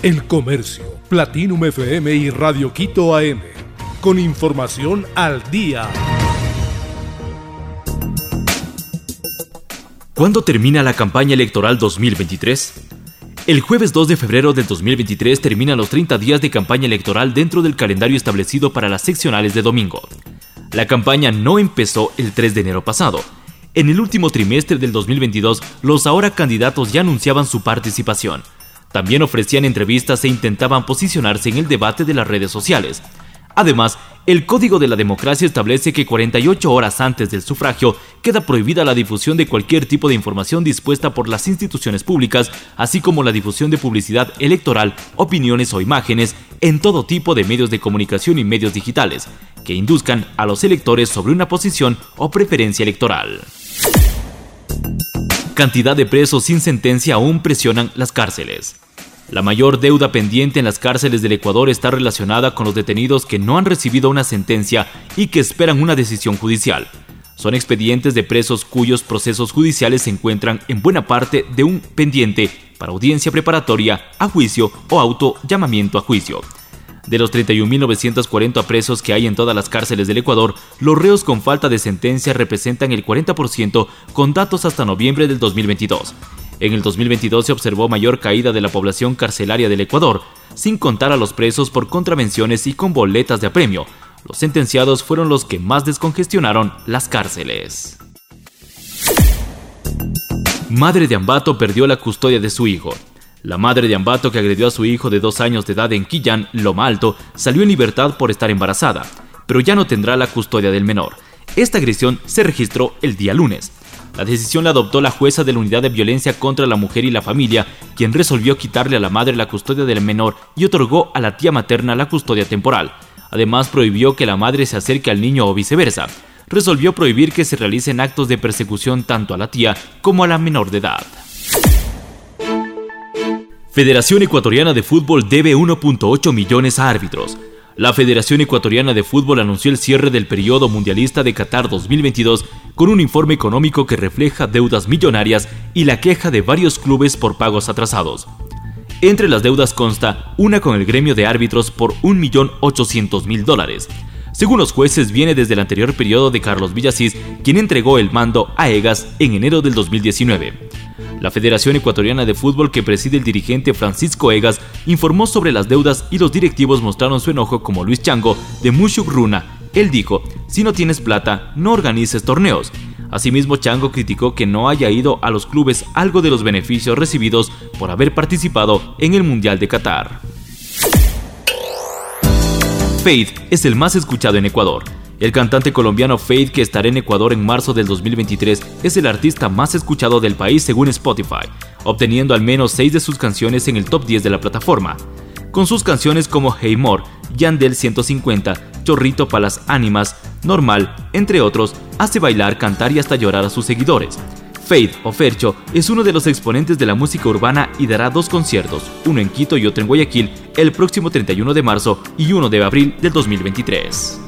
El Comercio, Platinum FM y Radio Quito AM. Con información al día. ¿Cuándo termina la campaña electoral 2023? El jueves 2 de febrero del 2023 terminan los 30 días de campaña electoral dentro del calendario establecido para las seccionales de domingo. La campaña no empezó el 3 de enero pasado. En el último trimestre del 2022, los ahora candidatos ya anunciaban su participación. También ofrecían entrevistas e intentaban posicionarse en el debate de las redes sociales. Además, el Código de la Democracia establece que 48 horas antes del sufragio queda prohibida la difusión de cualquier tipo de información dispuesta por las instituciones públicas, así como la difusión de publicidad electoral, opiniones o imágenes en todo tipo de medios de comunicación y medios digitales, que induzcan a los electores sobre una posición o preferencia electoral. Cantidad de presos sin sentencia aún presionan las cárceles. La mayor deuda pendiente en las cárceles del Ecuador está relacionada con los detenidos que no han recibido una sentencia y que esperan una decisión judicial. Son expedientes de presos cuyos procesos judiciales se encuentran en buena parte de un pendiente para audiencia preparatoria a juicio o auto llamamiento a juicio. De los 31.940 presos que hay en todas las cárceles del Ecuador, los reos con falta de sentencia representan el 40% con datos hasta noviembre del 2022. En el 2022 se observó mayor caída de la población carcelaria del Ecuador, sin contar a los presos por contravenciones y con boletas de apremio. Los sentenciados fueron los que más descongestionaron las cárceles. Madre de Ambato perdió la custodia de su hijo. La madre de Ambato que agredió a su hijo de dos años de edad en Quillán, Loma Alto, salió en libertad por estar embarazada, pero ya no tendrá la custodia del menor. Esta agresión se registró el día lunes. La decisión la adoptó la jueza de la Unidad de Violencia contra la Mujer y la Familia, quien resolvió quitarle a la madre la custodia del menor y otorgó a la tía materna la custodia temporal. Además, prohibió que la madre se acerque al niño o viceversa. Resolvió prohibir que se realicen actos de persecución tanto a la tía como a la menor de edad. Federación Ecuatoriana de Fútbol debe 1.8 millones a árbitros. La Federación Ecuatoriana de Fútbol anunció el cierre del periodo mundialista de Qatar 2022 con un informe económico que refleja deudas millonarias y la queja de varios clubes por pagos atrasados. Entre las deudas consta una con el gremio de árbitros por 1.800.000 dólares. Según los jueces, viene desde el anterior periodo de Carlos Villasís, quien entregó el mando a EGAS en enero del 2019. La Federación Ecuatoriana de Fútbol que preside el dirigente Francisco Egas informó sobre las deudas y los directivos mostraron su enojo como Luis Chango de Mushuk Runa. Él dijo, si no tienes plata, no organices torneos. Asimismo, Chango criticó que no haya ido a los clubes algo de los beneficios recibidos por haber participado en el Mundial de Qatar. Faith es el más escuchado en Ecuador. El cantante colombiano Faith, que estará en Ecuador en marzo del 2023, es el artista más escuchado del país según Spotify, obteniendo al menos 6 de sus canciones en el top 10 de la plataforma. Con sus canciones como Hey More, Yandel 150, Chorrito para las Ánimas, Normal, entre otros, hace bailar, cantar y hasta llorar a sus seguidores. Faith o Fercho es uno de los exponentes de la música urbana y dará dos conciertos, uno en Quito y otro en Guayaquil, el próximo 31 de marzo y 1 de abril del 2023.